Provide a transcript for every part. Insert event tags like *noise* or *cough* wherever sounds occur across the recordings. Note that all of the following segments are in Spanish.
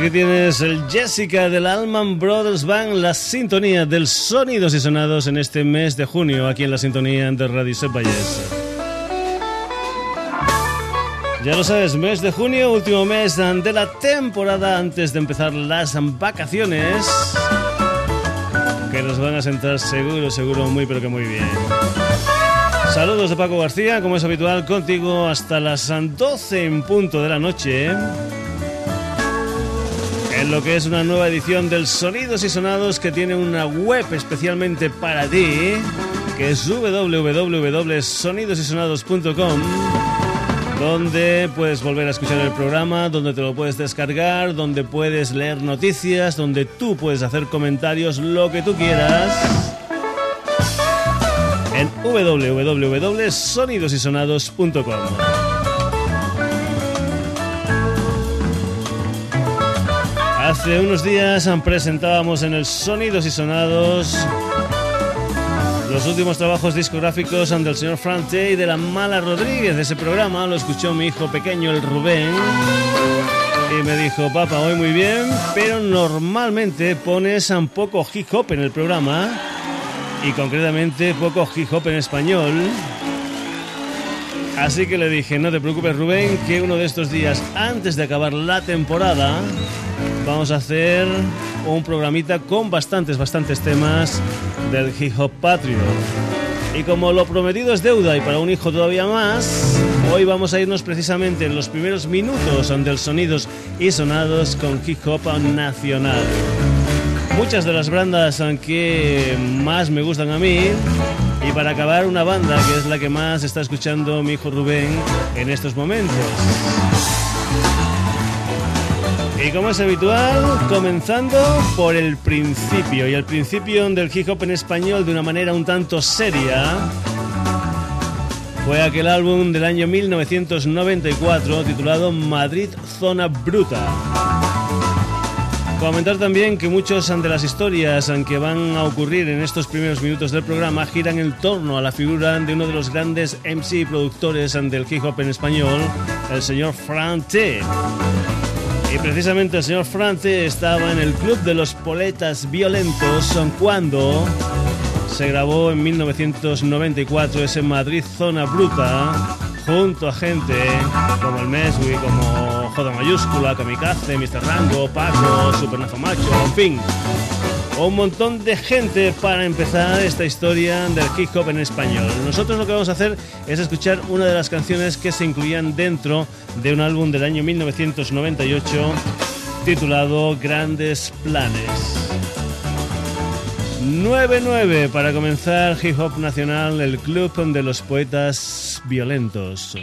Aquí tienes el Jessica del Allman Brothers Band, la sintonía del Sonidos y Sonados en este mes de junio, aquí en la sintonía de Radio Sepayes. Ya lo sabes, mes de junio, último mes de la temporada antes de empezar las vacaciones. Que nos van a sentar seguro, seguro, muy pero que muy bien. Saludos de Paco García, como es habitual, contigo hasta las 12 en punto de la noche lo que es una nueva edición del Sonidos y Sonados que tiene una web especialmente para ti, que es www.sonidosysonados.com donde puedes volver a escuchar el programa, donde te lo puedes descargar, donde puedes leer noticias, donde tú puedes hacer comentarios, lo que tú quieras. En www.sonidosysonados.com. Hace unos días presentábamos en el Sonidos y Sonados los últimos trabajos discográficos del señor Frante y de la Mala Rodríguez. Ese programa lo escuchó mi hijo pequeño, el Rubén. Y me dijo, papá, hoy muy bien, pero normalmente pones un poco hip hop en el programa. Y concretamente poco hip hop en español. Así que le dije, no te preocupes Rubén, que uno de estos días antes de acabar la temporada vamos a hacer un programita con bastantes, bastantes temas del hip hop patrio. Y como lo prometido es deuda y para un hijo todavía más, hoy vamos a irnos precisamente en los primeros minutos del sonidos y sonados con hip hop nacional. Muchas de las bandas que más me gustan a mí y para acabar una banda que es la que más está escuchando mi hijo Rubén en estos momentos. Y como es habitual, comenzando por el principio, y el principio del hip hop en español de una manera un tanto seria, fue aquel álbum del año 1994 titulado Madrid Zona Bruta. Comentar también que muchas de las historias que van a ocurrir en estos primeros minutos del programa giran en torno a la figura de uno de los grandes MC y productores del hip hop en español, el señor Fran T. Y precisamente el señor France estaba en el Club de los Poletas Violentos cuando se grabó en 1994 ese Madrid Zona Bruta junto a gente como el Meswi, como Joda Mayúscula, Kamikaze, Mr. Rango, Paco, Supernazo Macho, en fin un montón de gente para empezar esta historia del hip hop en español. Nosotros lo que vamos a hacer es escuchar una de las canciones que se incluían dentro de un álbum del año 1998 titulado Grandes Planes. 9-9 para comenzar Hip Hop Nacional, el club de los poetas violentos.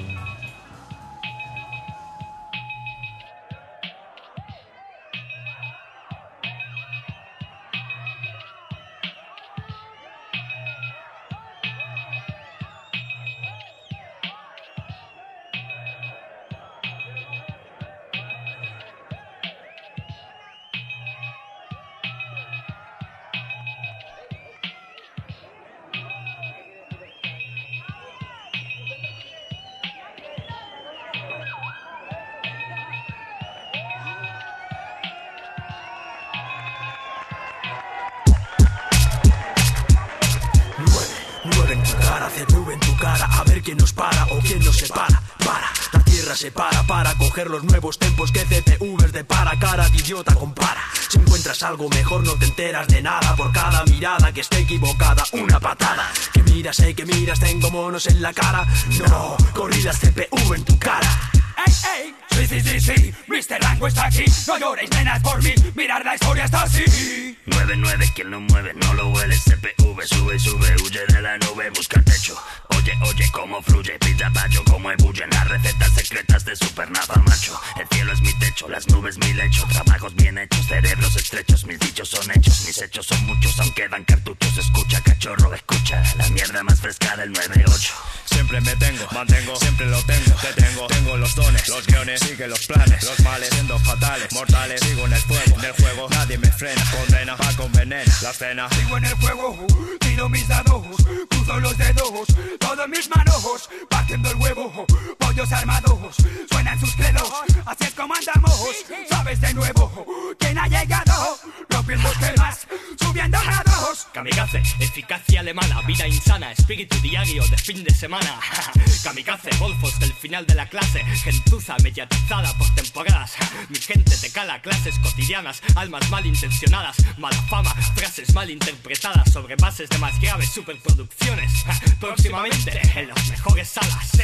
Los nuevos tempos que CPVs de para cara de idiota compara. Si encuentras algo mejor no te enteras de nada por cada mirada que esté equivocada, una patada. Que miras, eh, que miras, tengo monos en la cara. No, corridas CPU en tu cara. ¡Ey, ey! Sí, sí, sí, sí, Mr. Rango está aquí. No lloréis, nenas, por mí. Mirar la historia está así. 9-9, quien lo mueve no lo huele. CPV, sube, sube, huye de la nube, busca techo. Oye, oye, cómo fluye, pita pacho, cómo ebullen las recetas secretas de supernava macho. El cielo es mi techo, las nubes mi lecho, trabajos bien hechos, cerebros estrechos, mis dichos son hechos, mis hechos son muchos, aunque dan cartuchos. Escucha, cachorro, escucha, la mierda más fresca del 9-8. Siempre me tengo, mantengo, siempre lo tengo, te tengo, tengo los dones, los guiones, sigue los planes, los males, siendo fatales, mortales, sigo en el fuego, en el juego, nadie me frena, condena, va con veneno, la cena, sigo en el juego, tiro mis dados, cruzo los dedos, todos mis manojos, batiendo el huevo, pollos armados, suenan sus credos, así es como andamos, sabes de nuevo, quién ha llegado, rompiendo temas, subiendo grados, kamikaze, eficacia alemana, vida insana, espíritu diario. De fin de semana. *laughs* Kamikaze, golfos del final de la clase. Gentuza mediatizada por temporadas. Mi gente te cala clases cotidianas. Almas malintencionadas, mala fama. Frases mal interpretadas sobre bases de más graves superproducciones. *laughs* Próximamente en las mejores salas.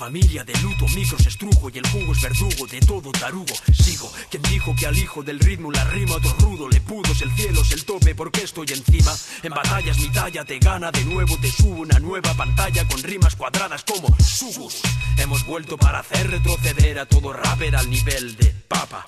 Familia de luto. Micros estrujo y el jugo es verdugo de todo tarugo. Sigo, quien dijo que al hijo del ritmo la rima todo rudo le pudo. el cielo es el tope porque estoy encima. En batallas mi talla te gana de nuevo, te subo una nueva pantalla con rimas cuadradas como subus. Hemos vuelto para hacer retroceder a todo rapper al nivel de papa.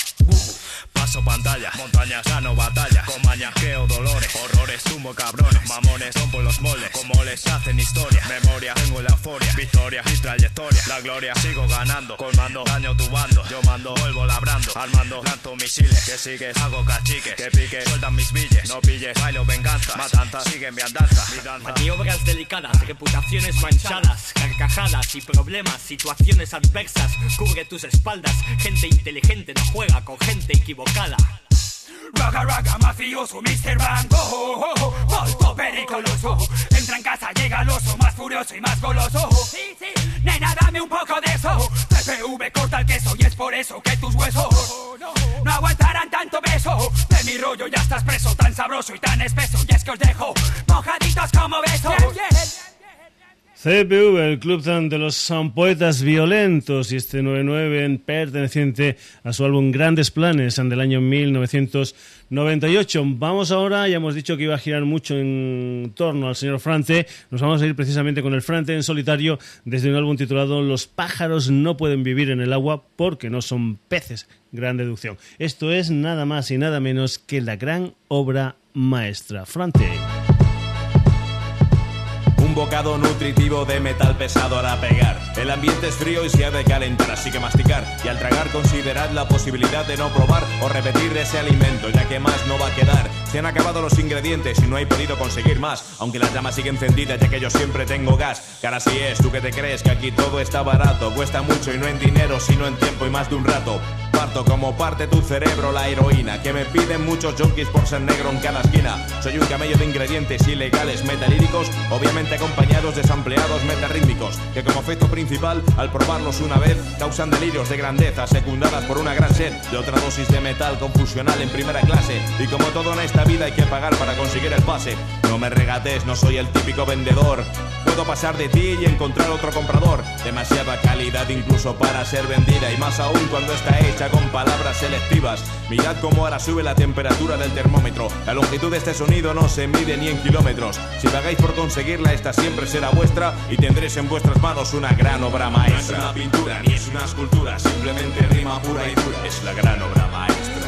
Paso pantalla, montañas gano batalla, con mañajeo dolores, horrores sumo cabrones, mamones rompo los moldes, como les hacen historia, memoria tengo la euforia, victoria y trayectoria, la gloria. Sigo ganando, colmando daño tu bando, yo mando, vuelvo labrando, armando, lanzo misiles, que sigues, hago cachiques, que pique, sueltan mis billes, no pilles, bailo venganza, matanza, sigue mi andanza, mi danza. Maniobras delicadas, reputaciones manchadas, carcajadas y problemas, situaciones adversas, cubre tus espaldas, gente inteligente no juega con gente equivocada. Raga raga mafioso, Mr. Bango oh, oh, Volto pericoloso. Entra en casa, llega el oso Más furioso y más goloso. Sí, sí, nena, dame un poco de eso. PPV corta el queso Y es por eso que tus huesos No aguantarán tanto beso. De mi rollo ya estás preso Tan sabroso y tan espeso. Y es que os dejo Mojaditos como besos CPV, el club de los poetas violentos, y este 99 perteneciente a su álbum Grandes Planes del año 1998. Vamos ahora, ya hemos dicho que iba a girar mucho en torno al señor Frante, nos vamos a ir precisamente con el Frante en solitario desde un álbum titulado Los pájaros no pueden vivir en el agua porque no son peces. Gran deducción. Esto es nada más y nada menos que la gran obra maestra. Frante. Un bocado nutritivo de metal pesado hará pegar. El ambiente es frío y se ha de calentar, así que masticar. Y al tragar considerad la posibilidad de no probar o repetir ese alimento, ya que más no va a quedar. Se han acabado los ingredientes y no he podido conseguir más. Aunque la llama sigue encendida, ya que yo siempre tengo gas. Cara así es, tú que te crees que aquí todo está barato. Cuesta mucho y no en dinero, sino en tiempo y más de un rato. Como parte tu cerebro la heroína. Que me piden muchos junkies por ser negro en cada esquina. Soy un camello de ingredientes ilegales metalíricos, obviamente acompañados de sampleados metarrítmicos, que como efecto principal, al probarlos una vez, causan delirios de grandeza, secundadas por una gran sed de otra dosis de metal confusional en primera clase. Y como todo en esta vida hay que pagar para conseguir el pase. No me regates, no soy el típico vendedor. Puedo pasar de ti y encontrar otro comprador. Demasiada calidad incluso para ser vendida y más aún cuando está hecha con palabras selectivas. Mirad cómo ahora sube la temperatura del termómetro. La longitud de este sonido no se mide ni en kilómetros. Si pagáis por conseguirla, esta siempre será vuestra y tendréis en vuestras manos una gran obra maestra. No es una pintura ni es una escultura, simplemente rima pura y dura. Es la gran obra maestra.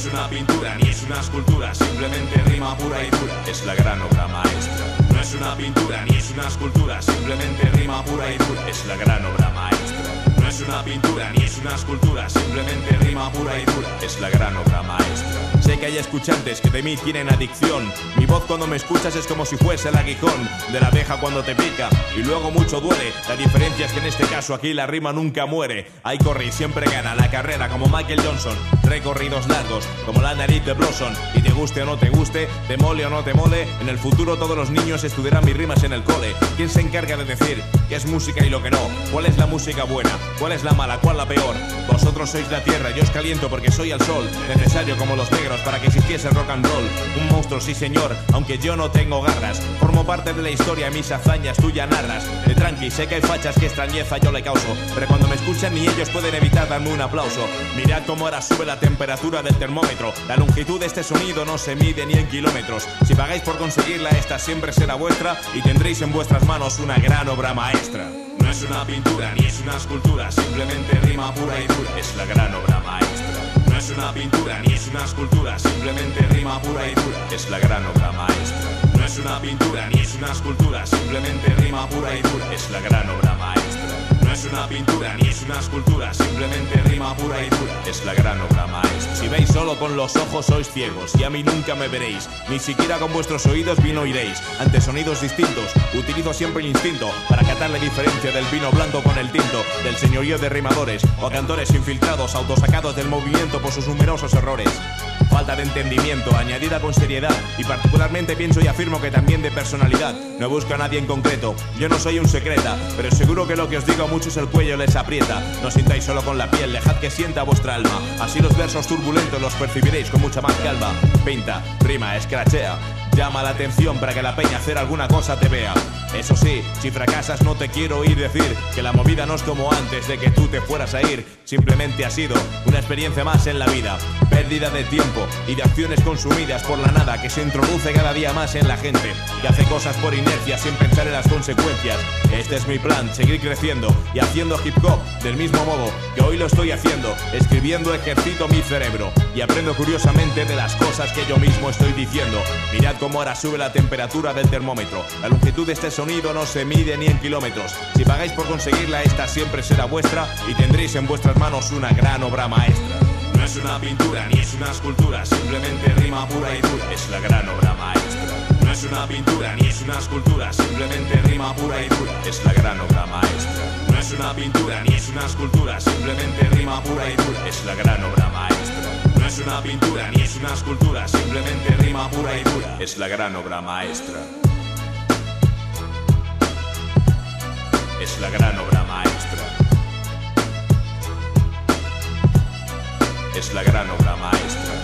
Es una pintura ni es una escultura, simplemente rima pura y dura. Es la gran obra maestra. No es una pintura ni es una escultura, simplemente rima pura y dura. Es la gran obra maestra. Es una pintura ni es una escultura, simplemente rima pura y dura. Es la gran obra maestra. Sé que hay escuchantes que de mí tienen adicción. Mi voz cuando me escuchas es como si fuese el aguijón de la abeja cuando te pica y luego mucho duele. La diferencia es que en este caso aquí la rima nunca muere. Hay corre y siempre gana la carrera como Michael Johnson. Recorridos largos como la nariz de Blossom. Y te guste o no te guste, te mole o no te mole, en el futuro todos los niños estudiarán mis rimas en el cole. ¿Quién se encarga de decir qué es música y lo que no? ¿Cuál es la música buena? ¿Cuál es la mala? ¿Cuál la peor? Vosotros sois la tierra, yo os caliento porque soy el sol. Necesario como los negros para que existiese rock and roll. Un monstruo, sí señor, aunque yo no tengo garras. Formo parte de la historia, mis hazañas tú ya narras. De tranqui, sé que hay fachas que extrañeza yo le causo. Pero cuando me escuchan ni ellos pueden evitar darme un aplauso. Mirad cómo ahora sube la temperatura del termómetro. La longitud de este sonido no se mide ni en kilómetros. Si pagáis por conseguirla, esta siempre será vuestra y tendréis en vuestras manos una gran obra maestra. No es una pintura ni es una escultura, simplemente rima pura y dura. Es la gran obra maestra es una pintura ni es una escultura, simplemente rima pura y dura. Es la gran obra maestra. No es una pintura ni es una escultura, simplemente rima pura y dura. Es la gran obra maestra. No es una pintura ni es una escultura, simplemente rima pura y dura. Es la gran obra maestra. Si veis solo con los ojos sois ciegos y a mí nunca me veréis. Ni siquiera con vuestros oídos vino oiréis. Ante sonidos distintos, utilizo siempre el instinto para catar la diferencia del vino blanco con el tinto, del señorío de rimadores o cantores infiltrados, autosacados del movimiento por sus numerosos errores. Falta de entendimiento, añadida con seriedad, y particularmente pienso y afirmo que también de personalidad. No busco a nadie en concreto, yo no soy un secreta, pero seguro que lo que os digo a muchos el cuello les aprieta. No sintáis solo con la piel, dejad que sienta vuestra alma. Así los versos turbulentos los percibiréis con mucha más calma. Pinta, rima, escrachea. Llama la atención para que la peña hacer alguna cosa te vea. Eso sí, si fracasas no te quiero oír decir que la movida no es como antes de que tú te fueras a ir. Simplemente ha sido una experiencia más en la vida. Pérdida de tiempo y de acciones consumidas por la nada que se introduce cada día más en la gente. Que hace cosas por inercia sin pensar en las consecuencias. Este es mi plan, seguir creciendo y haciendo hip hop del mismo modo que hoy lo estoy haciendo. Escribiendo ejercito mi cerebro y aprendo curiosamente de las cosas que yo mismo estoy diciendo. Mirad cómo ahora sube la temperatura del termómetro. La longitud de este sonido no se mide ni en kilómetros. Si pagáis por conseguirla, esta siempre será vuestra y tendréis en vuestras manos una gran obra maestra. No es una pintura ni es una escultura, simplemente rima pura y dura. Es la gran obra maestra. No es una pintura ni es una escultura, simplemente rima pura y dura. Es la gran obra maestra. No es una pintura ni es una escultura, simplemente rima pura y dura. Es la gran obra maestra. Es una pintura ni es una escultura, simplemente rima pura y dura. Es la gran obra maestra. Es la gran obra maestra. Es la gran obra maestra.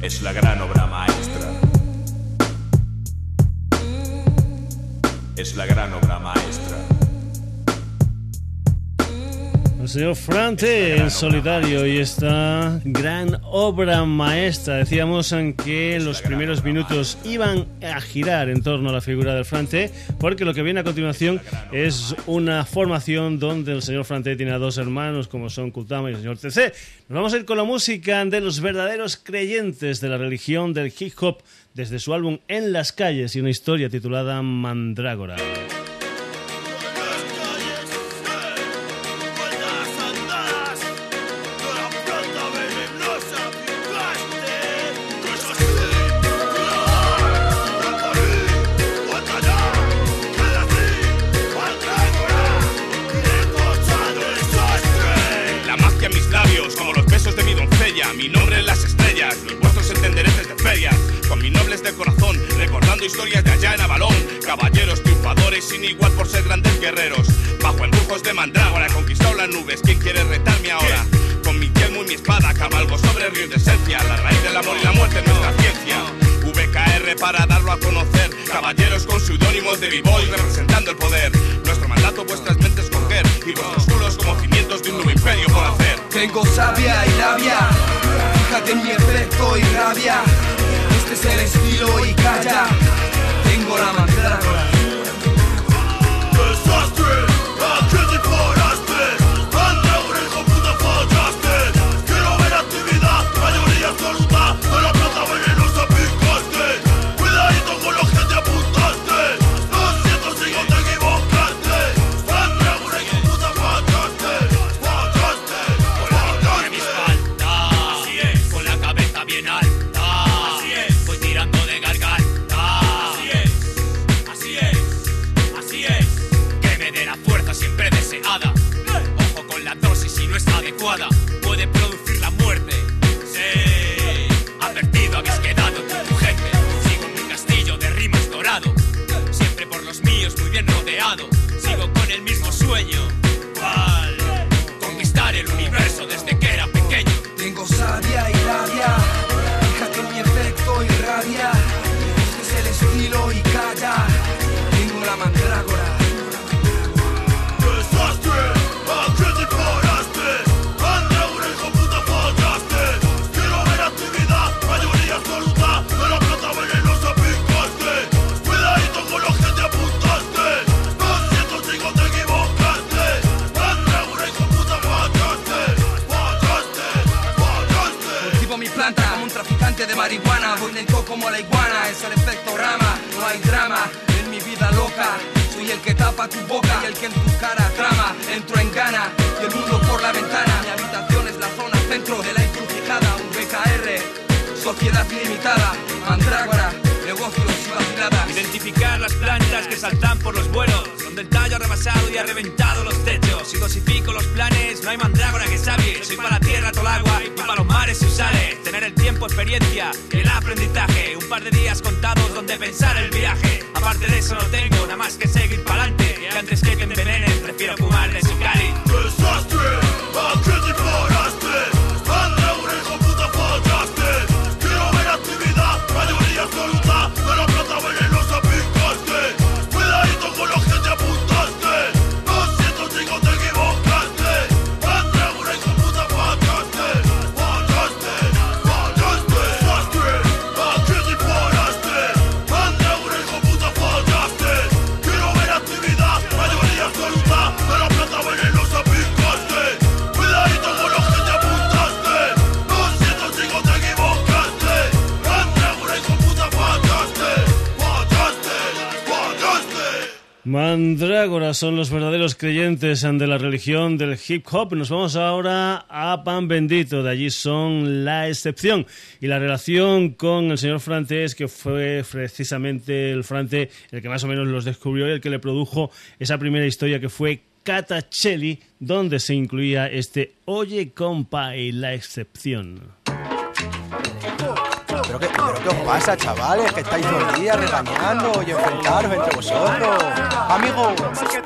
Es la gran obra maestra. Es la gran obra maestra. El señor Frante en solitario y esta gran obra maestra. Decíamos en que los primeros minutos iban a girar en torno a la figura del Frante, porque lo que viene a continuación es una formación donde el señor Frante tiene a dos hermanos como son Kutama y el señor TC. Nos vamos a ir con la música de los verdaderos creyentes de la religión del hip hop desde su álbum En las calles y una historia titulada Mandrágora. Son los verdaderos creyentes de la religión del hip hop. Nos vamos ahora a Pan Bendito, de allí son la excepción. Y la relación con el señor Frantes, que fue precisamente el Frante el que más o menos los descubrió y el que le produjo esa primera historia que fue Catacelli, donde se incluía este Oye compa y la excepción. ¿Pero qué, os pasa, chavales? Que estáis todo el día regañando y enfrentaros entre vosotros. Amigo,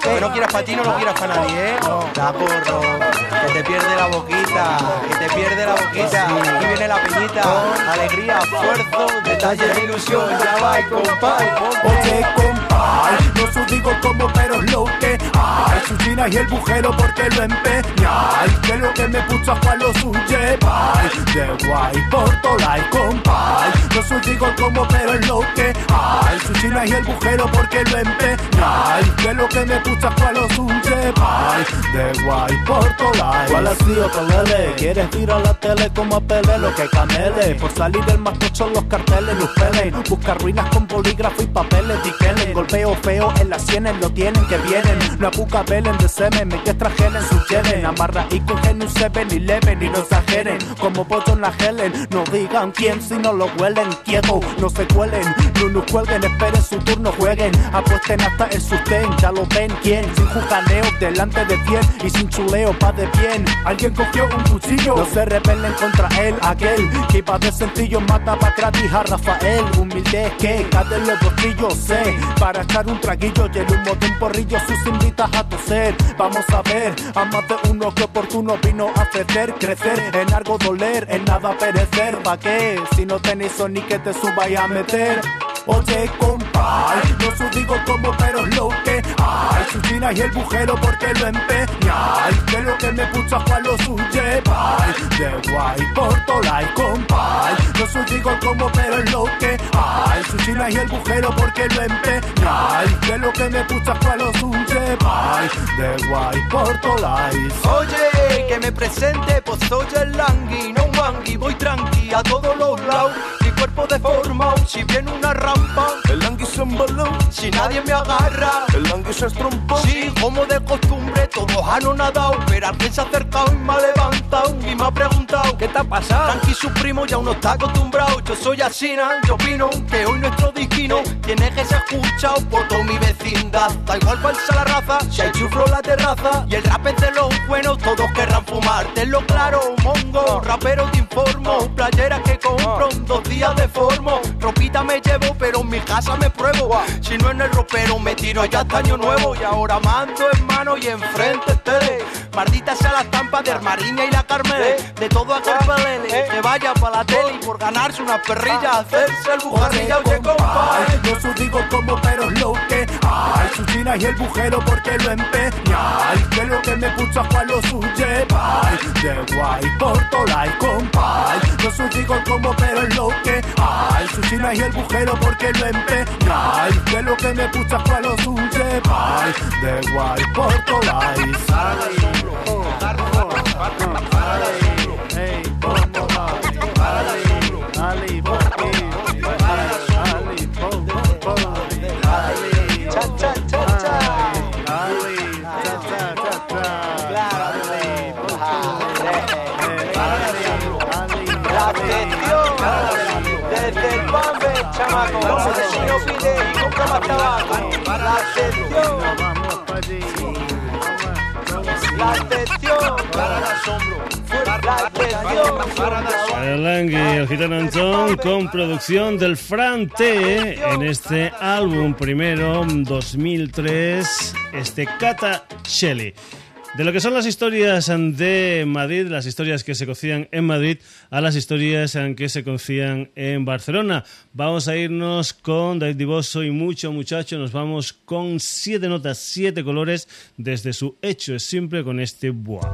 que no quieras para ti, no lo quieras para nadie, ¿eh? Da que te pierde la boquita, que te pierde la boquita. Aquí viene la peñita, alegría, esfuerzo, detalles de ilusión. Ya va, compay, Oye, compay, no os digo como pero es lo que hay. Su china y el bujero porque lo empeñáis. Que lo que me puso a Juan lo lleváis. De guay por tolai, compay. No os digo como pero es lo que hay. Su china y el bujero porque lo empeñáis. Que lo que me puso a Juan lo lleváis. De guay por tolai. ¿Cuál ha sido pelele? ¿Quieres ir a la tele como a Pele? Lo que camele. Por salir del más los carteles los pelen. Buscar ruinas con bolígrafo y papeles. Diquelen. Golpeo feo en las sienes lo tienen que vienen. No apuca velen de semen. Me que extrajelen su lleven. Amarra y cogen un seven y leven y no exageren. Como en la Helen. No digan quién si no lo huelen. Quieto, no se cuelen. No nos cuelguen, esperen su turno, jueguen. Apuesten hasta el sustén. Ya lo ven quién. Sin jucaneo delante de cien y sin chuleo pa' de bien. Alguien cogió un cuchillo. No se rebelen contra él, aquel que iba de sencillo mata pa' atrás a Rafael. Humilde que cae los bolsillos, sé. Para echar un traguillo y el humo de un porrillo sus invitas a toser. Vamos a ver, a más de uno que oportuno vino a ceder, crecer, en algo doler, en nada perecer. ¿Pa' qué? Si no tenéis ni que te subáis a meter. Oye, compay, no os digo como pero es lo que hay. Su china y el bujero porque lo empeñáis. Que lo que me puso a Juan lo lleváis. De guay por tolai, compay. No os digo como pero es lo que hay. Su china y el bujero porque lo empeñáis. Que lo que me puso a Juan lo lleváis. De guay por tolai. Oye, que me presente, pues soy el langui, no un mangui, voy tranqui a todos los lados. Cuerpo deformado, si viene una rampa, el langui se embaló. Si nadie me agarra, el langui se estrompó. Sí, como de costumbre, todos han nadado, pero alguien se ha acercado y me ha levantado y me ha preguntado, ¿qué te ha pasado? Tranqui su primo ya uno está acostumbrado, yo soy Asina, yo opino que hoy nuestro destino tiene que ser escuchado por toda mi vecindad. Da igual cuál sea la raza, si hay chuflo en la terraza y el rap es de los buenos, todos querrán fumar. Tenlo claro, mongo, rapero te informo, playeras que compro en dos días de formo. Ropita me llevo, pero en mi casa me pruebo. Si no en el ropero me tiro ya hasta año nuevo y ahora mando en mano y enfrente tele. Maldita sea la estampa de Armariña y la Carmele, de todo aquel pelele que vaya para la tele y por ganarse una perrilla, hacerse el bujarrilla, oye compa. No os digo como pero es lo que hay. Su china y el bujero porque lo empeñáis. Que lo que me puso a Juan lo lleváis. De guay por tolai, compay. No os digo como pero lo que hay. Su china y el bujero porque lo empeñáis. Que lo que me puso a Juan lo lleváis. De guay por tolai. Hey, tabaco. Chino pide y compra más tabaco. La atención. La atención. Para el asombro. Arlangui, el gitano Anchón, con producción del Fran T en este álbum primero mm, 2003, este Cata Shelley. De lo que son las historias de Madrid, las historias que se cocían en Madrid, a las historias que se cocían en Barcelona. Vamos a irnos con David Diboso y mucho muchacho. Nos vamos con siete notas, siete colores, desde su hecho es simple con este bois.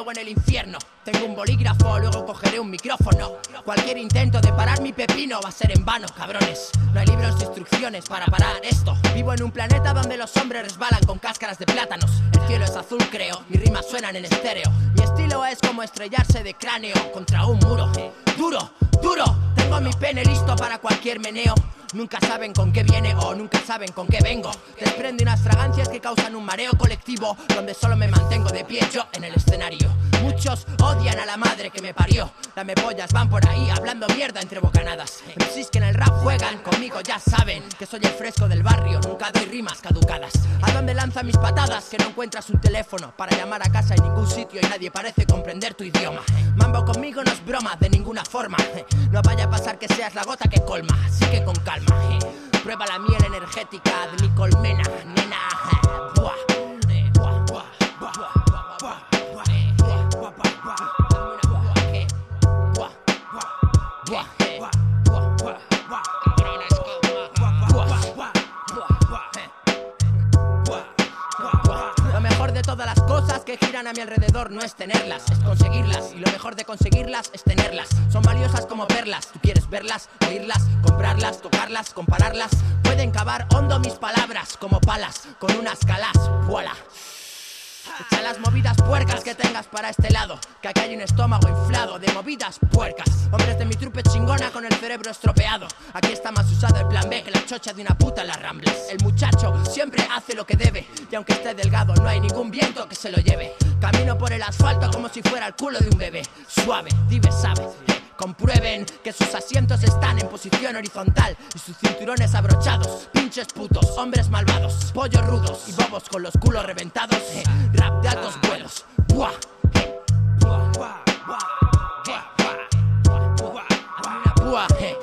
O en el infierno. Tengo un bolígrafo, luego cogeré un micrófono. Cualquier intento de parar mi pepino va a ser en vano, cabrones. No hay libros de instrucciones para parar esto. Vivo en un planeta donde los hombres resbalan con cáscaras de plátanos. El cielo es azul, creo. Mis rimas suenan en estéreo. Mi estilo es como estrellarse de cráneo contra un muro. Duro, duro. Tengo mi pene listo para cualquier meneo. Nunca saben con qué viene o nunca saben con qué vengo. Desprende unas fragancias que causan un mareo colectivo donde solo me mantengo de pie yo en el escenario. Muchos odian a la madre que me parió. Dame pollas, van por ahí hablando mierda entre bocanadas. MCs que en el rap juegan conmigo ya saben que soy el fresco del barrio. Nunca doy rimas caducadas. ¿A dónde lanza mis patadas? Que no encuentras un teléfono para llamar a casa en ningún sitio y nadie parece comprender tu idioma. Mambo conmigo no es broma de ninguna forma. No vaya a pasar que seas la gota que colma. Así que con calma. Prueba la miel energética de mi colmena, nena. Que giran a mi alrededor no es tenerlas, es conseguirlas. Y lo mejor de conseguirlas es tenerlas. Son valiosas como perlas. Tú quieres verlas, oírlas, comprarlas, tocarlas, compararlas. Pueden cavar hondo mis palabras como palas con unas calas. ¡Voilà! Echa las movidas puercas que tengas para este lado. Que aquí hay un estómago inflado de movidas puercas. Hombres de mi trupe chingona con el cerebro estropeado. Aquí está más usado el plan B que la chocha de una puta en las ramblas. El muchacho siempre hace lo que debe. Y aunque esté delgado, no hay ningún viento que se lo lleve. Camino por el asfalto como si fuera el culo de un bebé. Suave, dive sabe. Eh, Comprueben que sus asientos están en posición horizontal y sus cinturones abrochados. Pinches putos, hombres malvados, pollos rudos y bobos con los culos reventados. eh, Rap de altos vuelos. Buah. eh, buah, buah, buah, eh, buah, buah, buah, buah, eh. Ya,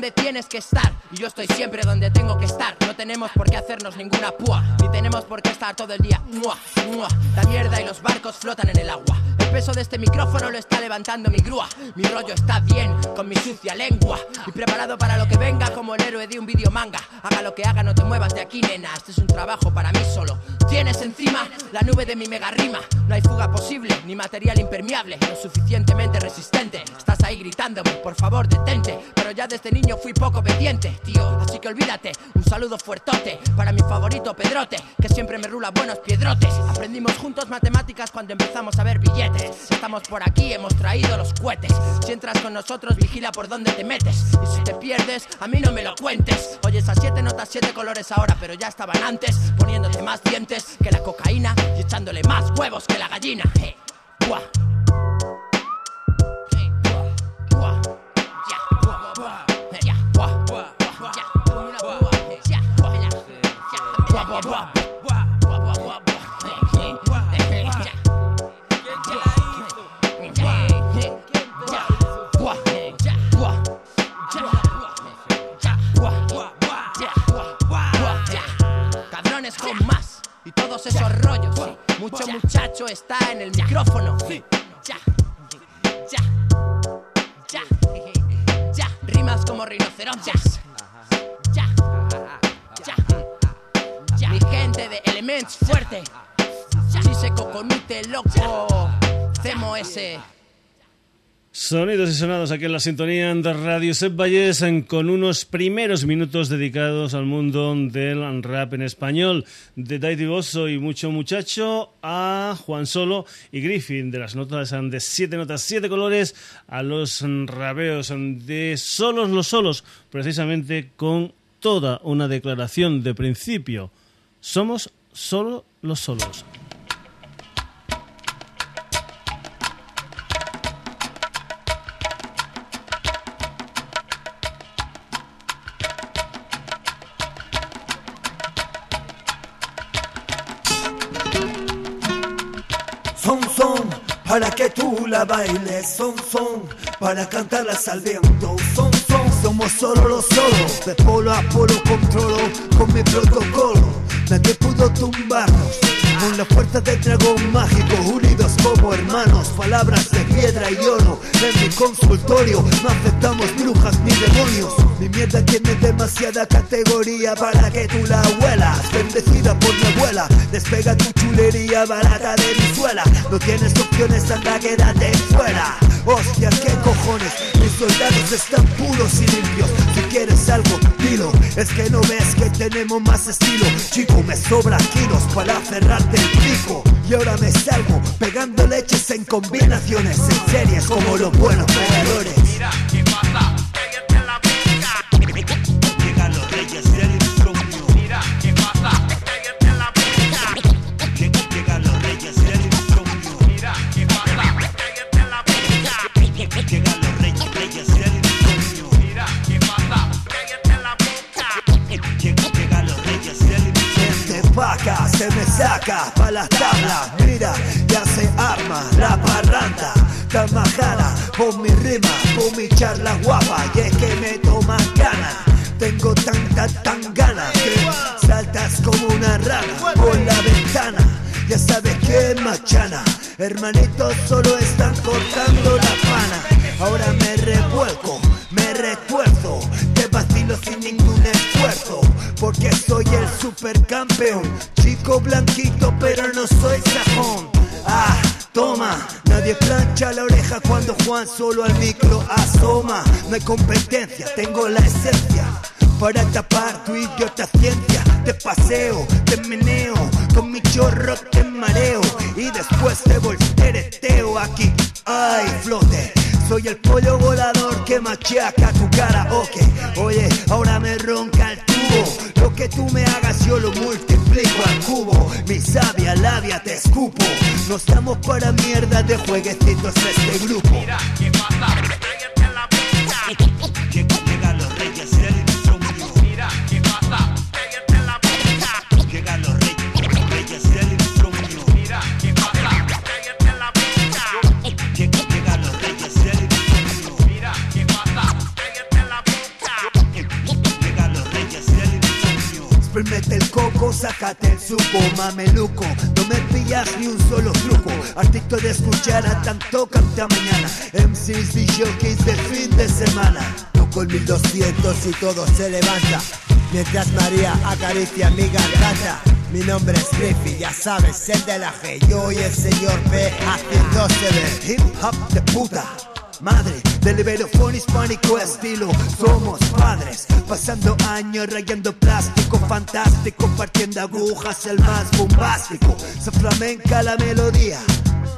donde tienes que estar y yo estoy siempre donde tengo que estar, no tenemos por qué hacernos ninguna púa, ni tenemos por qué estar todo el día. Mua, mua. La mierda y los barcos flotan en el agua. El peso de este micrófono lo está levantando mi grúa. Mi rollo está bien con mi sucia lengua y preparado para lo que venga como el héroe de un video manga. Haga lo que haga, no te muevas de aquí, nena. Este es un trabajo para mí solo. Tienes encima la nube de mi mega rima. No hay fuga posible, ni material impermeable, lo suficientemente resistente. Estás ahí gritándome, por favor, detente. Pero ya desde niño fui poco obediente, tío. Así que olvídate, un saludo fuertote para mi favorito Pedrote, que siempre me rula buenos piedrotes. Aprendimos juntos matemáticas cuando empezamos a ver billetes. Estamos por aquí, hemos traído los cohetes. Si entras con nosotros, vigila por dónde te metes. Y si te pierdes, a mí no me lo cuentes. Oye, esas siete notas, siete colores ahora, pero ya estaban antes, poniéndote más dientes que la cocaína y echándole más huevos que la gallina. Buah. Cabrones con más y todos esos rollos. Mucho muchacho está en el micrófono. Ya, ya, ya, ya. Rimas como rinocerontes. De Elements fuerte. Si se coconute loco. Cemo ese. Sonidos y sonados aquí en la sintonía de Radio Set Valles con unos primeros minutos dedicados al mundo del rap en español. De Daidi Bosso y Mucho Muchacho a Juan Solo y Griffin, de las notas de siete notas, siete colores, a los rabeos de solos los solos, precisamente con toda una declaración de principio. Somos solo los solos. para que tú la bailes, son, son, para cantarlas al viento, son, son, somos solo los solos, de polo a polo controlo con mi protocolo, nadie pudo tumbarnos con la fuerza del dragón mágico, unidos como hermanos, palabras de piedra y oro. En mi consultorio no aceptamos brujas ni demonios. Mi mierda tiene demasiada categoría para que tú la huelas. Bendecida por mi abuela, despega tu chulería barata de mi suela. No tienes opciones, anda, quédate fuera. Hostia, qué cojones, mis soldados están puros y limpios. Si quieres algo, dilo. Es que no ves que tenemos más estilo. Chico, me sobra kilos para cerrar del pico y ahora me salgo pegando leches en combinaciones en series como los buenos pegadores. Saca pa' las tablas, mira, ya se arma la parranda. Tamajana, por mi rima, por mi charla guapa, y es que me tomas gana. Tengo tanta, tan ganas que saltas como una rana por la ventana. Ya sabes que machana, hermanitos solo están cortando la pana. Ahora me revuelco, me retuerzo, te vacilo sin ningún esfuerzo, porque soy el supercampeón. Chico blanquito, pero no soy sajón. Ah, toma, nadie plancha la oreja cuando Juan solo al micro asoma. No hay competencia, tengo la esencia para tapar tu idiota ciencia. Te paseo, te meneo, con mi chorro te mareo y después te voltereteo aquí. Ay, flote. Soy el pollo volador que machaca tu cara, ok. Oye, ahora me ronca el Lo que tú me hagas yo lo multiplico al cubo. Mi sabia labia te escupo. No estamos para mierda de jueguecitos este grupo. Mira, ¿qué pasa? Mete el coco, sácate el suco, mameluco. No me pillas ni un solo truco. Artito de escuchar a tanto canta mañana. MCs y jockeys de fin de semana. Toco el 1200 y todo se levanta. Mientras María acaricia mi garganta. Mi nombre es Griffy, ya sabes, el de la G. Yo y el señor B haciéndose de hip hop de puta madre del iberofón hispánico estilo. Somos padres, pasando años rayando plástico fantástico, partiendo agujas el más bombástico. Se flamenca la melodía.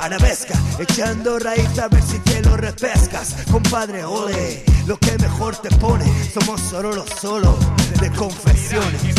Arabesca, echando raíz a ver si te lo repescas. Compadre, ole, lo que mejor te pone. Somos solo los solos de confesiones.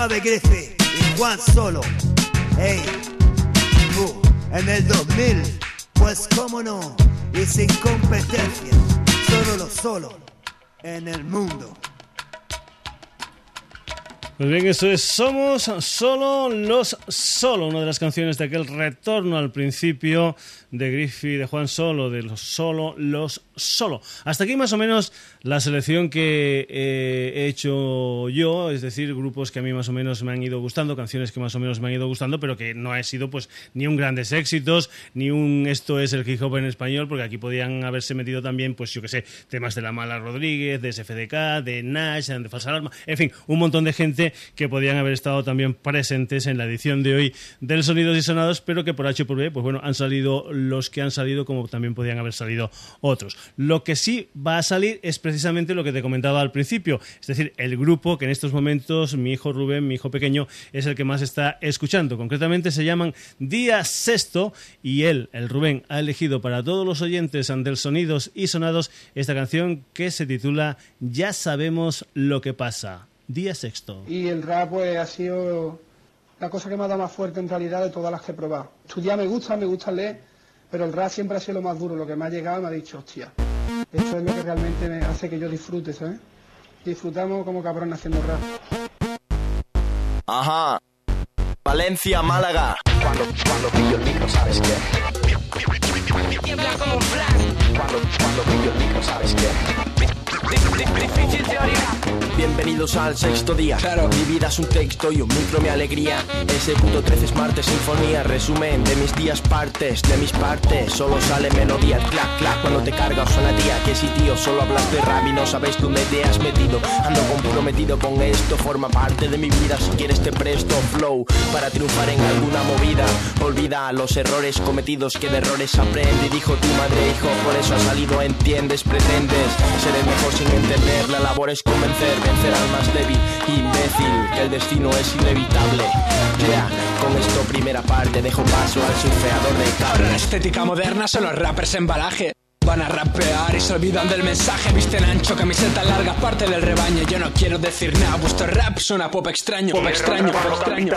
Suave Griffith y Juan Solo. Hey, uh, en el 2000, pues cómo no, y sin competencia, solo lo solo en el mundo. Pues bien, eso es Somos Solo los Solo, una de las canciones de aquel retorno al principio de Griffith, de Juan Solo, de los Solo, los Solo. Hasta aquí más o menos la selección que eh, he hecho yo, es decir, grupos que a mí más o menos me han ido gustando, canciones que más o menos me han ido gustando, pero que no ha sido pues ni un grandes éxitos, ni un esto es el hip hop en español, porque aquí podían haberse metido también, pues yo que sé, temas de La Mala Rodríguez, de SFDK, de Nash, de Falsa Alarma, en fin, un montón de gente que podían haber estado también presentes en la edición de hoy del Sonidos y Sonados, pero que por H por B, pues bueno, han salido los que han salido como también podían haber salido otros. Lo que sí va a salir es precisamente lo que te comentaba al principio, es decir, el grupo que en estos momentos mi hijo Rubén, mi hijo pequeño, es el que más está escuchando. Concretamente se llaman Día Sexto y él, el Rubén, ha elegido para todos los oyentes del Sonidos y Sonados esta canción que se titula Ya sabemos lo que pasa. Día Sexto. Y el rap pues ha sido la cosa que me ha dado más fuerte en realidad de todas las que he probado. Estudiar me gusta, me gusta leer, pero el rap siempre ha sido lo más duro, lo que me ha llegado y me ha dicho, hostia, esto es lo que realmente me hace que yo disfrute, ¿sabes? Disfrutamos como cabrón haciendo rap. Ajá. Valencia, Málaga. Cuando, cuando pillo el micro, ¿sabes qué? Tiembla como un flash. Cuando, cuando pillo el micro, ¿sabes qué? Difícil teoría. Bienvenidos al sexto día. Claro, mi vida es un texto y un micro mi alegría. Ese puto 13 es martes, sinfonía. Resumen de mis días, partes de mis partes. Solo sale melodía, clac, clac. Cuando te carga o suena tía. Que si tío, solo hablas de rap y no sabes dónde te has metido. Ando comprometido con esto, forma parte de mi vida. Si quieres te presto flow para triunfar en alguna movida. Olvida los errores cometidos, que de errores aprende. Dijo tu madre, hijo, por eso ha salido, entiendes, pretendes ser el mejor sin entender. La labor es convencer, vencer al más débil, imbécil, que el destino es inevitable. Ya, con esto primera parte dejo paso al surfeador de cable. estética moderna son los rappers embalaje. Van a rapear y se olvidan del mensaje. Visten ancho, camiseta larga, parte del rebaño. Yo no quiero decir nada, vuestro rap suena pop extraño. Pop extraño, pop extraño.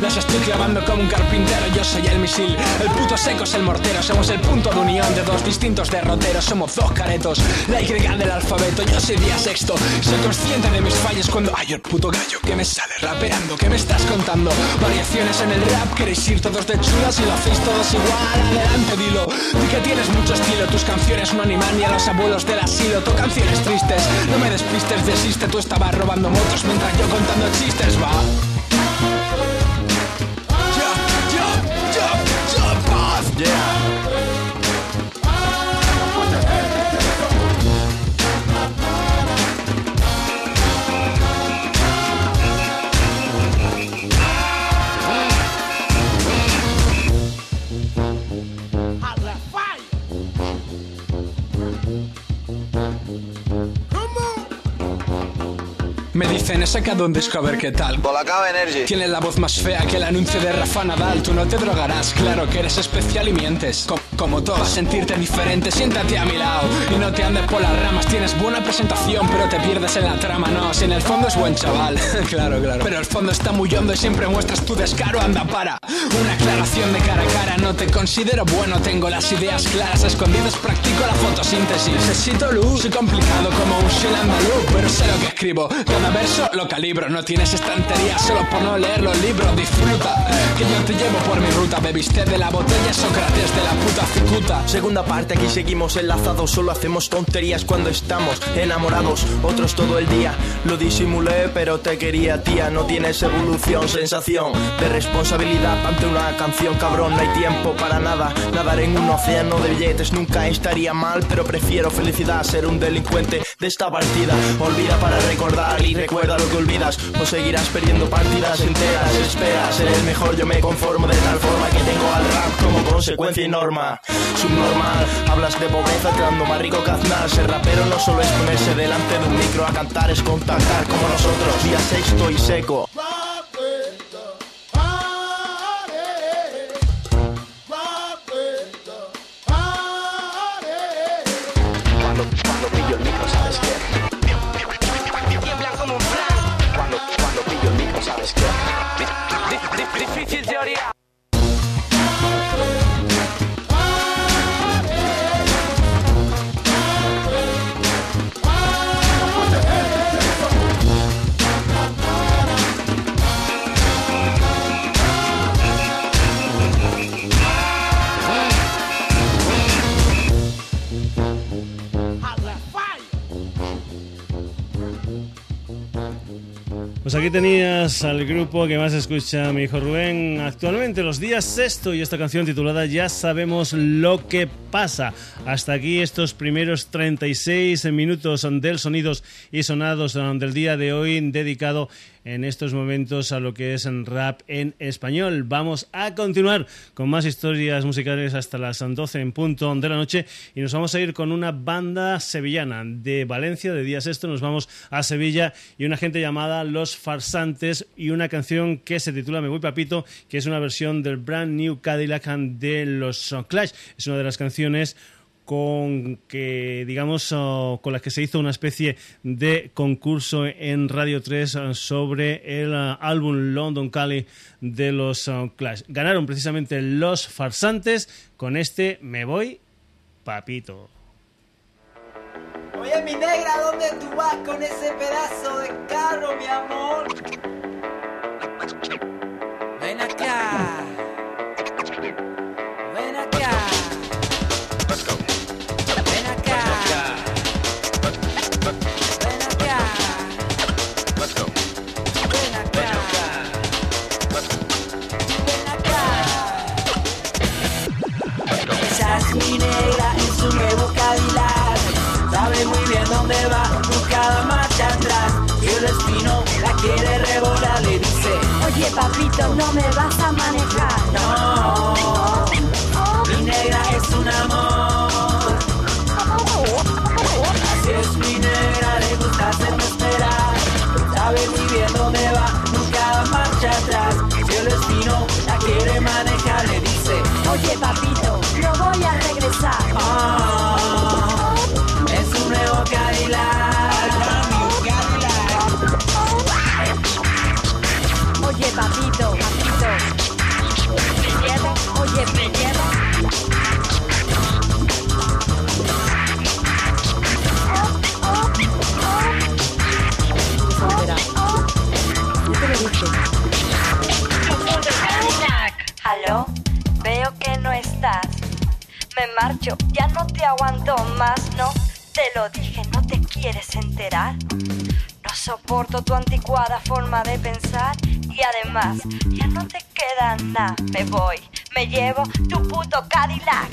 Las estoy clavando como un carpintero, yo soy el misil. El puto seco es el mortero, somos el punto de unión de dos distintos derroteros. Somos dos caretos, la Y del alfabeto. Yo soy día sexto, soy consciente de mis fallos cuando hay el puto gallo que me sale rapeando. ¿Qué me estás contando? Variaciones en el rap, queréis ir todos de chulas y lo hacéis todos igual. Adelante, dilo. Di que tienes mucho estilo, tus canciones no animan ni a los abuelos del asilo. Tu canciones tristes, no me despistes, desiste. Tú estabas robando motos mientras yo contando chistes, va. Yo, paz. Me dicen, he sacado un disco a ver qué tal. Colacao Energy. Tienes la voz más fea que el anuncio de Rafa Nadal. Tú no te drogarás, claro que eres especial y mientes. Como a sentirte diferente, siéntate a mi lado. Y no te andes por las ramas. Tienes buena presentación, pero te pierdes en la trama. No, si en el fondo es buen chaval. *laughs* claro, claro. Pero el fondo está muy hondo y siempre muestras tu descaro. Anda, para. Una aclaración de cara a cara. No te considero bueno, tengo las ideas claras. Escondidas practico la fotosíntesis. Necesito luz. Soy complicado como un shell andaluz, pero sé lo que escribo. Cada verso lo calibro. No tienes estantería solo por no leer los libros. Disfruta. Que yo te llevo por mi ruta. Bebiste de la botella Sócrates de la puta Segunda parte, aquí seguimos enlazados, solo hacemos tonterías cuando estamos enamorados, otros todo el día. Lo disimulé, pero te quería, tía. No tienes evolución, sensación de responsabilidad ante una canción, cabrón. No hay tiempo para nada. Nadar en un océano de billetes nunca estaría mal, pero prefiero felicidad, ser un delincuente de esta partida. Olvida para recordar y recuerda lo que olvidas, o seguirás perdiendo partidas enteras. Espera ser el mejor, yo me conformo de tal forma que tengo al rap como consecuencia y norma. Subnormal, hablas de pobreza creando más rico que Aznar. Ser rapero no solo es ponerse delante de un micro a cantar, es contactar como nosotros. Día sexto y seco. Difícil teoría. Pues aquí tenías al grupo que más escucha mi hijo Rubén actualmente, los días sexto, y esta canción titulada Ya sabemos lo que pasa. Hasta aquí estos primeros 36 minutos del sonidos y sonados del día de hoy dedicado en estos momentos a lo que es rap en español. Vamos a continuar con más historias musicales hasta las 12 en punto de la noche y nos vamos a ir con una banda sevillana de Valencia, de Días Esto, nos vamos a Sevilla y una gente llamada Los Farsantes y una canción que se titula Me voy papito, que es una versión del Brand New Cadillac de los Clash. Es una de las canciones con que digamos con las que se hizo una especie de concurso en Radio 3 oh, sobre el oh, álbum London Cali de los Clash. Ganaron precisamente los farsantes con este Me voy papito. Oye mi negra, ¿dónde tú vas con ese pedazo de carro, mi amor? Ven acá. Oye, papito, no me vas a manejar. No, mi negra es un amor. Así es mi negra, le gusta hacerme esperar. Sabe no te aguanto más, no. Te lo dije, no te quieres enterar. No soporto tu anticuada forma de pensar y además ya no te queda nada. Me voy, me llevo tu puto Cadillac.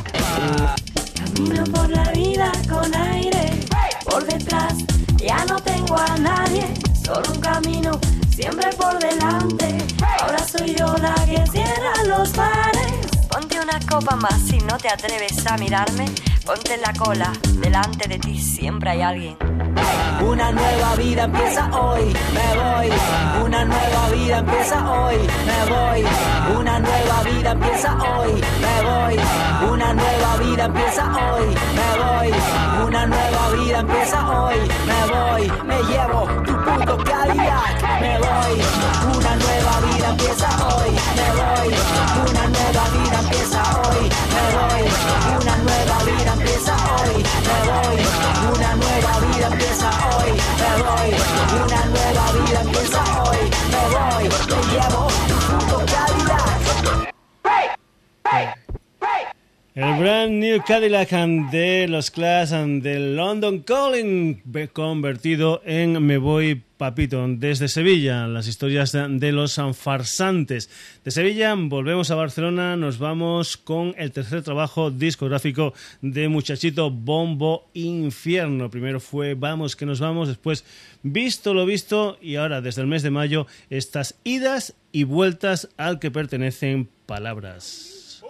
Camino por la vida con aire por detrás. Ya no tengo a nadie, solo un camino siempre por delante. Ahora soy yo la que cierra los bares. Una copa más si no te atreves a mirarme. Ponte en la cola, delante de ti siempre hay alguien. Una nueva vida empieza hoy, me voy. Una nueva vida empieza hoy, me voy. Una nueva vida empieza hoy, me voy. Una nueva vida empieza hoy, me voy. Una nueva vida empieza hoy, me voy. Me llevo puto Cadillac, me voy. Una nueva vida empieza hoy, me voy. Una nueva vida empieza hoy, me voy. Una nueva vida empieza hoy, me voy. Una nueva vida empieza hoy, me voy. Una nueva vida empieza hoy, me voy. Me llevo tu puto Cadillac. El brand new Cadillac de los Clash and del London Calling convertido en Me Voy Papito desde Sevilla, las historias de, de los farsantes. De Sevilla volvemos a Barcelona, nos vamos con el tercer trabajo discográfico de Muchachito Bombo Infierno. Primero fue Vamos que nos vamos, después Visto lo visto y ahora desde el mes de mayo estas idas y vueltas al que pertenecen palabras.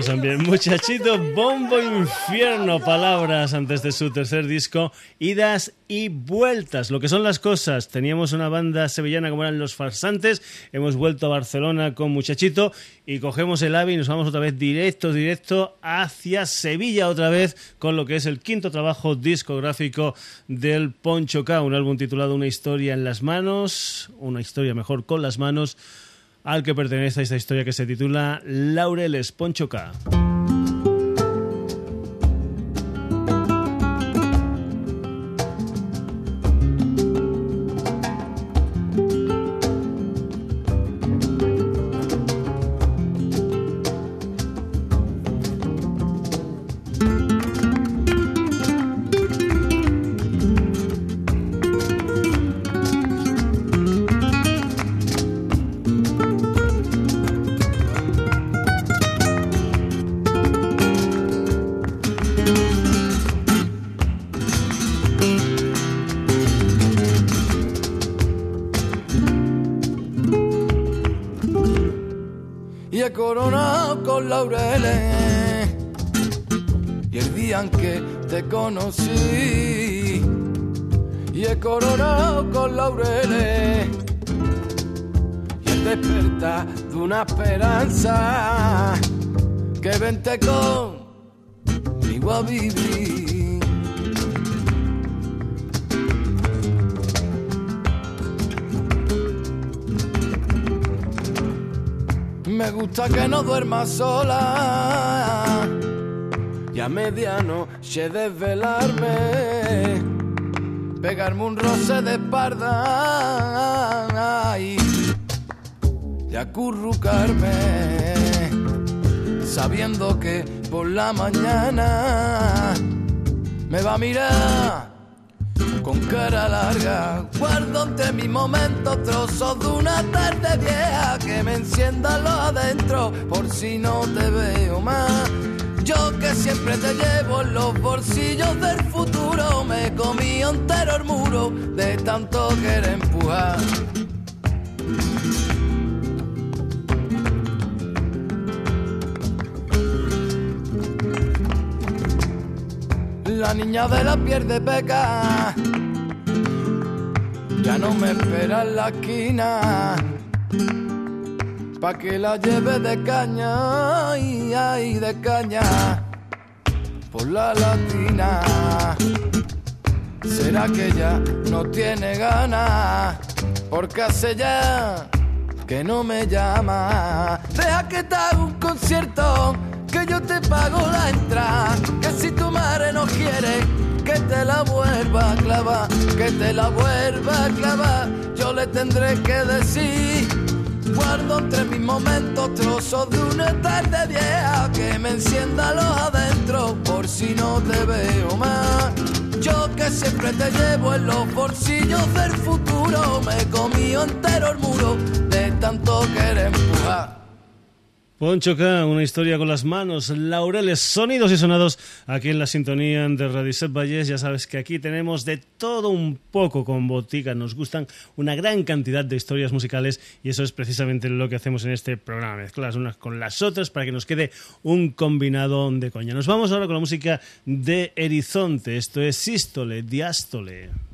Pasan. Muchachito, bombo infierno. Palabras antes de su tercer disco, idas y vueltas. Lo que son las cosas. Teníamos una banda sevillana como eran Los Farsantes. Hemos vuelto a Barcelona con Muchachito y cogemos el AVI y nos vamos otra vez directo, directo hacia Sevilla otra vez con lo que es el quinto trabajo discográfico del Poncho K. Un álbum titulado Una historia en las manos. Una historia mejor con las manos al que pertenece esta historia que se titula Laureles Ponchoca. esperanza sola. Y a medianoche desvelarme, pegarme un roce de espalda y acurrucarme, sabiendo que por la mañana me va a mirar cara larga. Guardo entre mis momentos trozos de una tarde vieja que me encienda lo adentro por si no te veo más. Yo que siempre te llevo en los bolsillos del futuro, me comí entero el muro de tanto querer empujar. la niña de la piel de peca. Ya no me espera en la esquina, pa' que la lleve de caña y ay, de caña por la latina. ¿Será que ya no tiene ganas? Porque hace ya que no me llama. Deja que te haga un concierto que yo te pago la entrada, que si tu madre no quiere que te la vuelva a clavar, que te la vuelva a clavar, yo le tendré que decir. Guardo entre mis momentos trozos de una tarde vieja que me encienda los adentro por si no te veo más. Yo que siempre te llevo en los bolsillos del futuro, me comí entero el muro de tanto querer empujar. Poncho K, una historia con las manos, laureles, sonidos y sonados aquí en la sintonía de Radiset Valles. Ya sabes que aquí tenemos de todo un poco con botica. Nos gustan una gran cantidad de historias musicales y eso es precisamente lo que hacemos en este programa, mezclar las unas con las otras para que nos quede un combinado de coña. Nos vamos ahora con la música de Erizonte. Esto es sístole, diástole.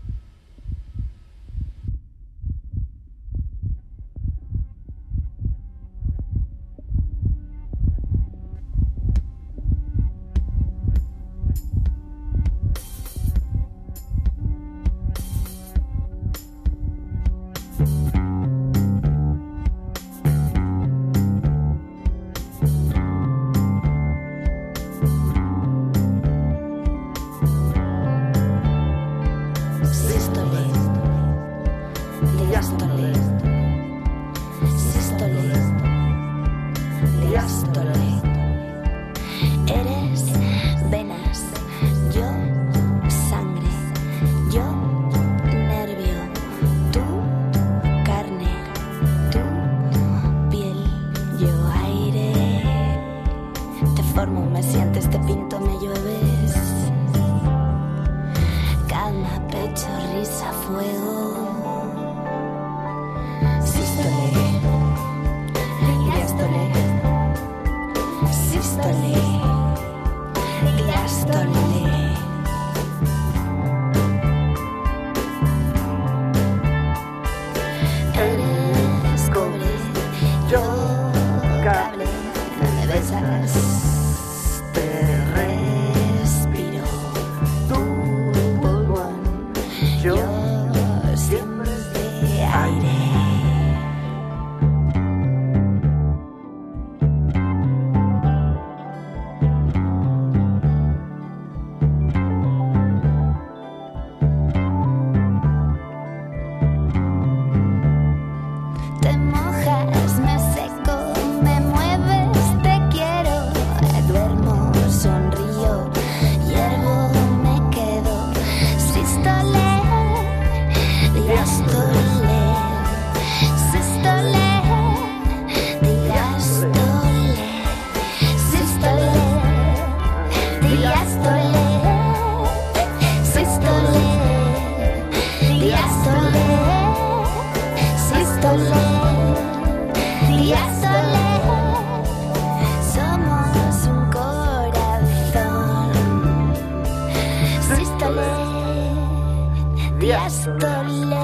Diástole.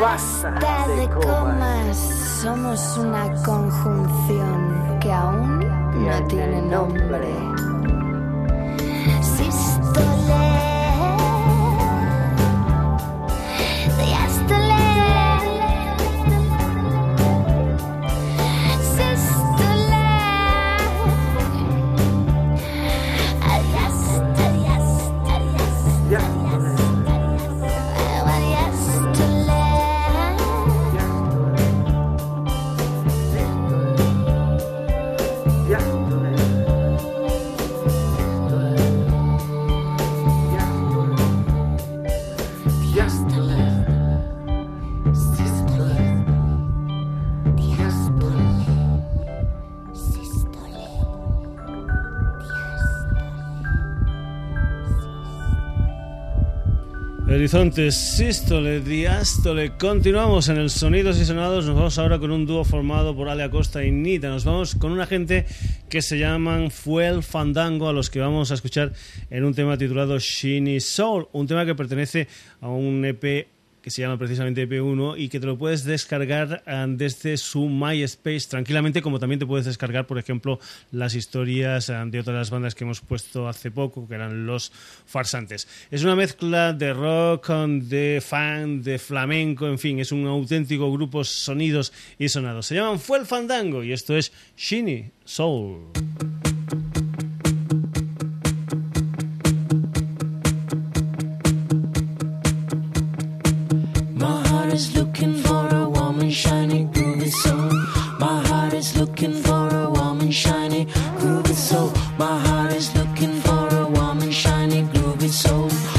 Basta de comas. Somos una conjunción que aún no tiene nombre. Sístole. Horizonte, sístole, diástole. Continuamos en el Sonidos y Sonados. Nos vamos ahora con un dúo formado por Ale Acosta y Nita. Nos vamos con una gente que se llaman Fuel Fandango, a los que vamos a escuchar en un tema titulado Shiny Soul, un tema que pertenece a un EP que se llama precisamente EP1 y que te lo puedes descargar eh, desde su MySpace tranquilamente, como también te puedes descargar, por ejemplo, las historias eh, de otras bandas que hemos puesto hace poco, que eran Los Farsantes. Es una mezcla de rock, de fan, de flamenco, en fin, es un auténtico grupo sonidos y sonados. Se llaman Fue el Fandango y esto es Shiny Soul. is looking for a woman, shiny, groovy soul. My heart is looking for a woman, shiny, groovy soul. My heart is looking for a woman, shiny, groovy soul.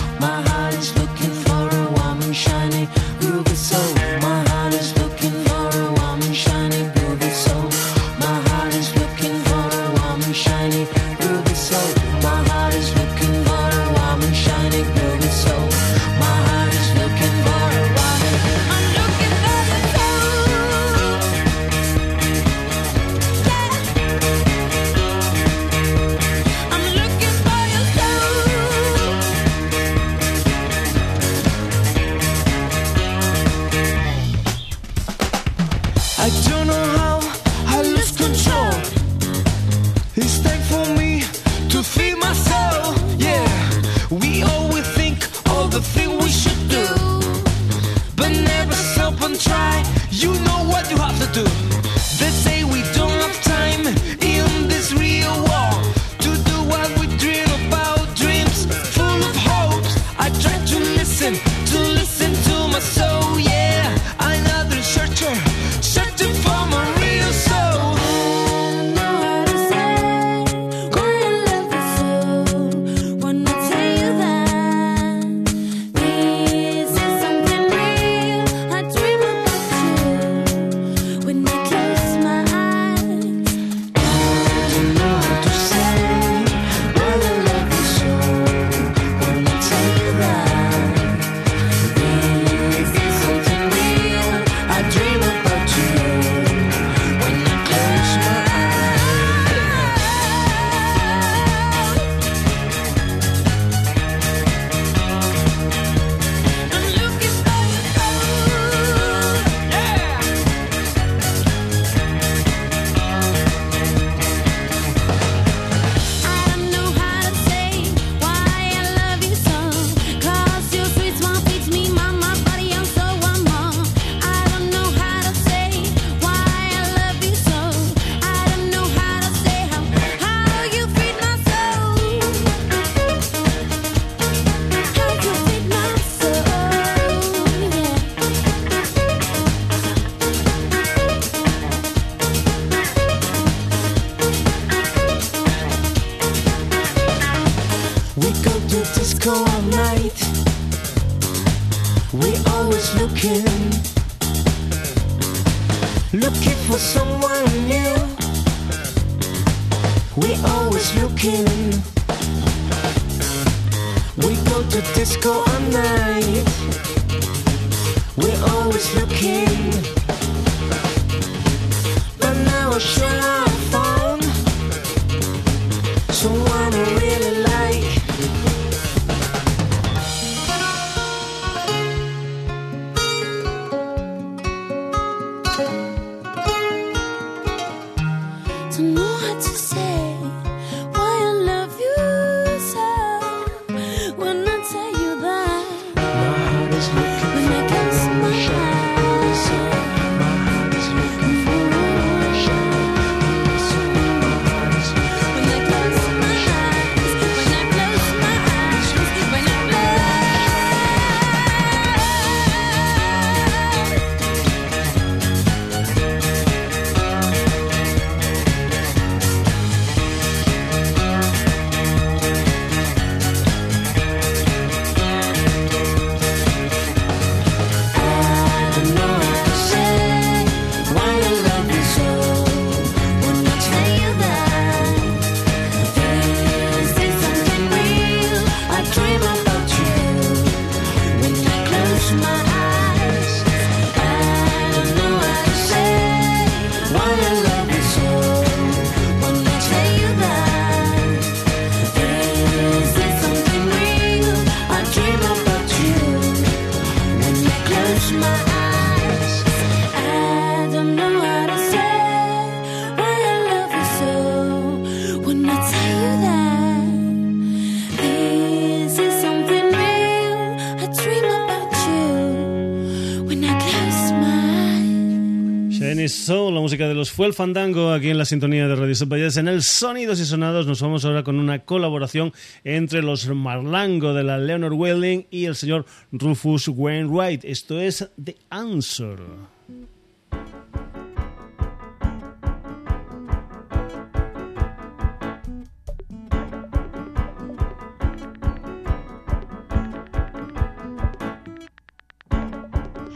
Música de los Fuel Fandango aquí en la sintonía de Radio Valles. En el Sonidos y Sonados nos vamos ahora con una colaboración entre los Marlango de la Leonard Welling y el señor Rufus Wainwright. Esto es The Answer.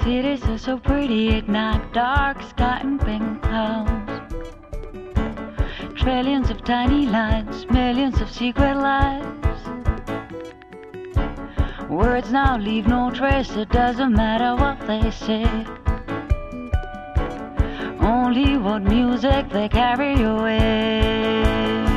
Cities are so pretty night, dark sky and pink clouds. Trillions of tiny lights, millions of secret lives. Words now leave no trace, it doesn't matter what they say. Only what music they carry away.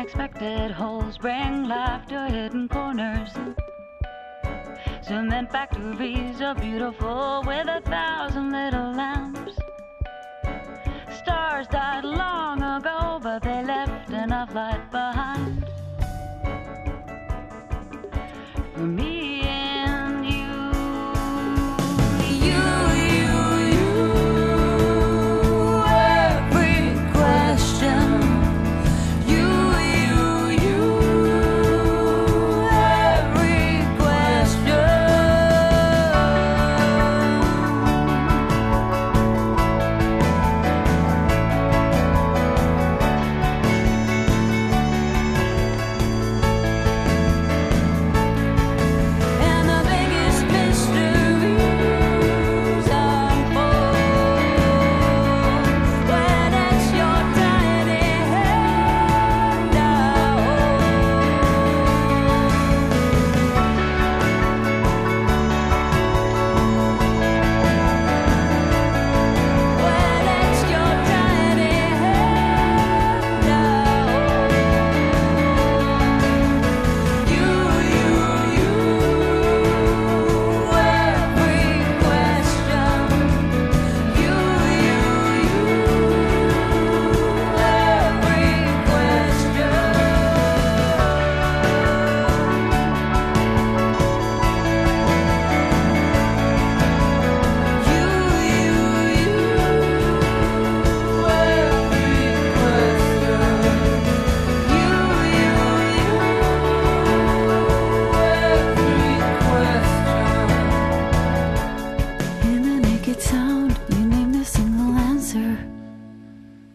Unexpected holes bring to hidden corners. Cement factories are beautiful with a thousand little lamps. Stars died long ago, but they left enough light behind.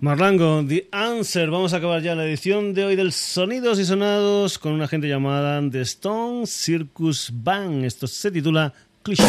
Marlango, The Answer. Vamos a acabar ya la edición de hoy del Sonidos y Sonados con una gente llamada The Stone Circus Band. Esto se titula Cliché.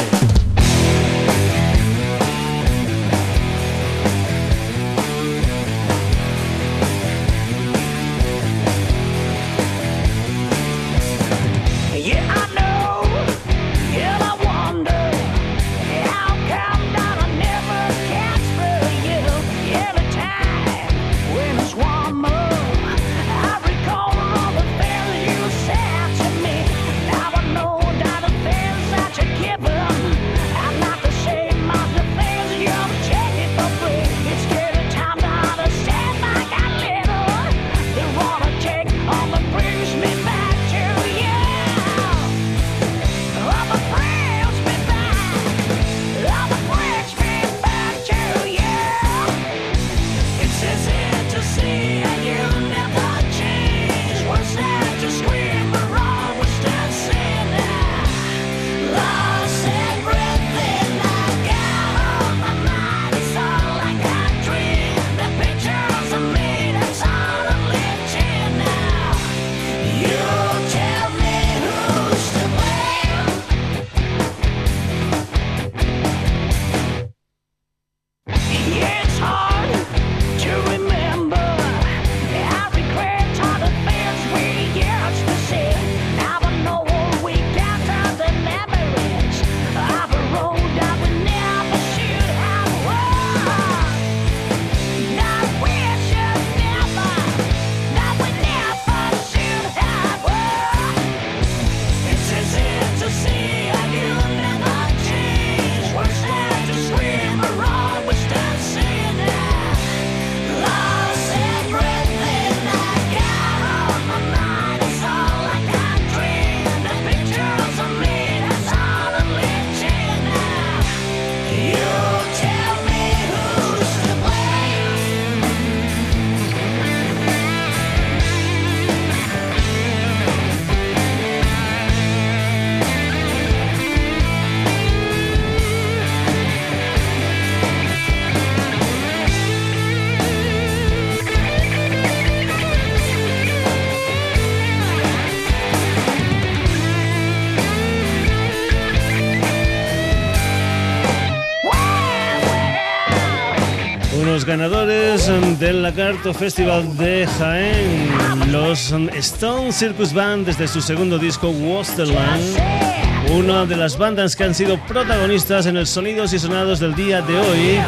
Del Lagarto Festival de Jaén, los Stone Circus Band desde su segundo disco Wasterland, una de las bandas que han sido protagonistas en el Sonidos y Sonados del día de hoy,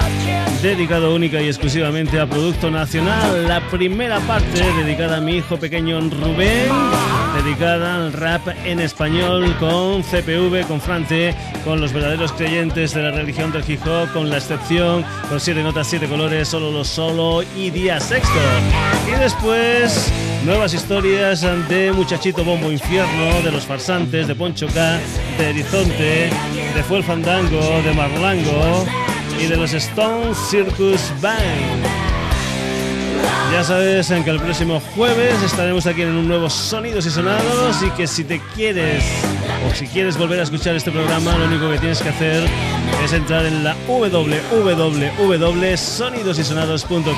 dedicado única y exclusivamente a Producto Nacional. La primera parte dedicada a mi hijo pequeño Rubén, dedicada al rap en español con CPV, con Frante, con los verdaderos creyentes de la religión del hip con la excepción, con siete notas, siete colores, solo lo solo y día sexto. Y después nuevas historias de Muchachito Bombo Infierno, de los farsantes, de Poncho K, de Horizonte, de Fue el Fandango, de Marlango y de los Stone Circus Band. Ya sabes que el próximo jueves estaremos aquí en un nuevo Sonidos y Sonados y que si te quieres o si quieres volver a escuchar este programa, lo único que tienes que hacer es entrar en la www.sonidosysonados.com.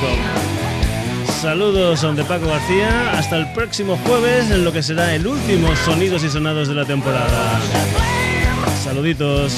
Saludos de Paco García, hasta el próximo jueves en lo que será el último Sonidos y Sonados de la temporada. Saluditos.